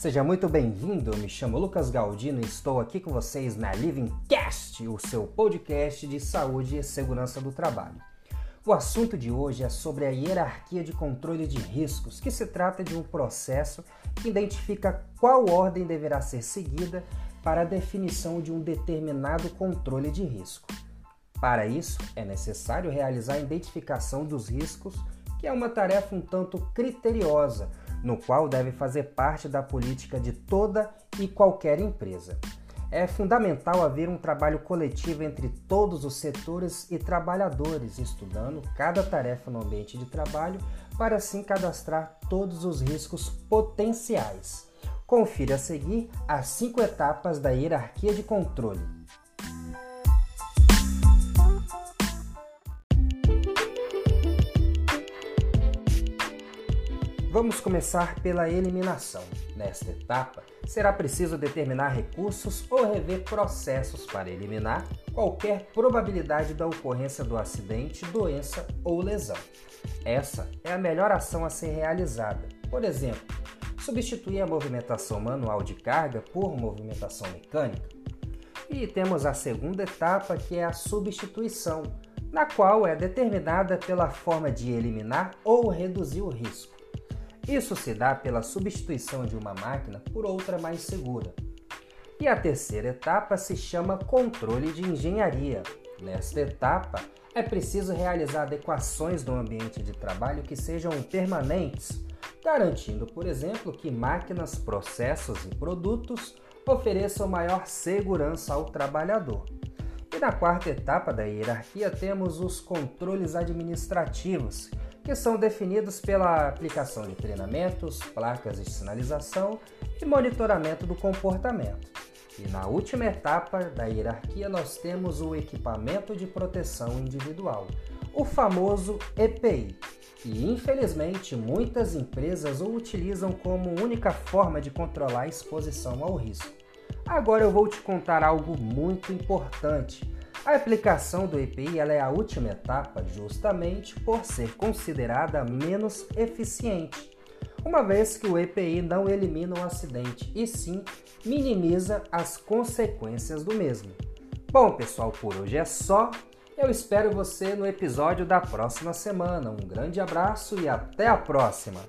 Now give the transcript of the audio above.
Seja muito bem-vindo, me chamo Lucas Galdino e estou aqui com vocês na Living Cast, o seu podcast de saúde e segurança do trabalho. O assunto de hoje é sobre a hierarquia de controle de riscos, que se trata de um processo que identifica qual ordem deverá ser seguida para a definição de um determinado controle de risco. Para isso, é necessário realizar a identificação dos riscos, que é uma tarefa um tanto criteriosa, no qual deve fazer parte da política de toda e qualquer empresa. É fundamental haver um trabalho coletivo entre todos os setores e trabalhadores, estudando cada tarefa no ambiente de trabalho para assim cadastrar todos os riscos potenciais. Confira a seguir as cinco etapas da hierarquia de controle. Vamos começar pela eliminação. Nesta etapa, será preciso determinar recursos ou rever processos para eliminar qualquer probabilidade da ocorrência do acidente, doença ou lesão. Essa é a melhor ação a ser realizada. Por exemplo, substituir a movimentação manual de carga por movimentação mecânica. E temos a segunda etapa, que é a substituição, na qual é determinada pela forma de eliminar ou reduzir o risco. Isso se dá pela substituição de uma máquina por outra mais segura. E a terceira etapa se chama controle de engenharia. Nesta etapa, é preciso realizar adequações no ambiente de trabalho que sejam permanentes, garantindo, por exemplo, que máquinas, processos e produtos ofereçam maior segurança ao trabalhador. E na quarta etapa da hierarquia temos os controles administrativos, que são definidos pela aplicação de treinamentos, placas de sinalização e monitoramento do comportamento. E na última etapa da hierarquia nós temos o equipamento de proteção individual, o famoso EPI. E infelizmente muitas empresas o utilizam como única forma de controlar a exposição ao risco. Agora eu vou te contar algo muito importante a aplicação do EPI é a última etapa justamente por ser considerada menos eficiente, uma vez que o EPI não elimina o acidente e sim minimiza as consequências do mesmo. Bom, pessoal, por hoje é só. Eu espero você no episódio da próxima semana. Um grande abraço e até a próxima!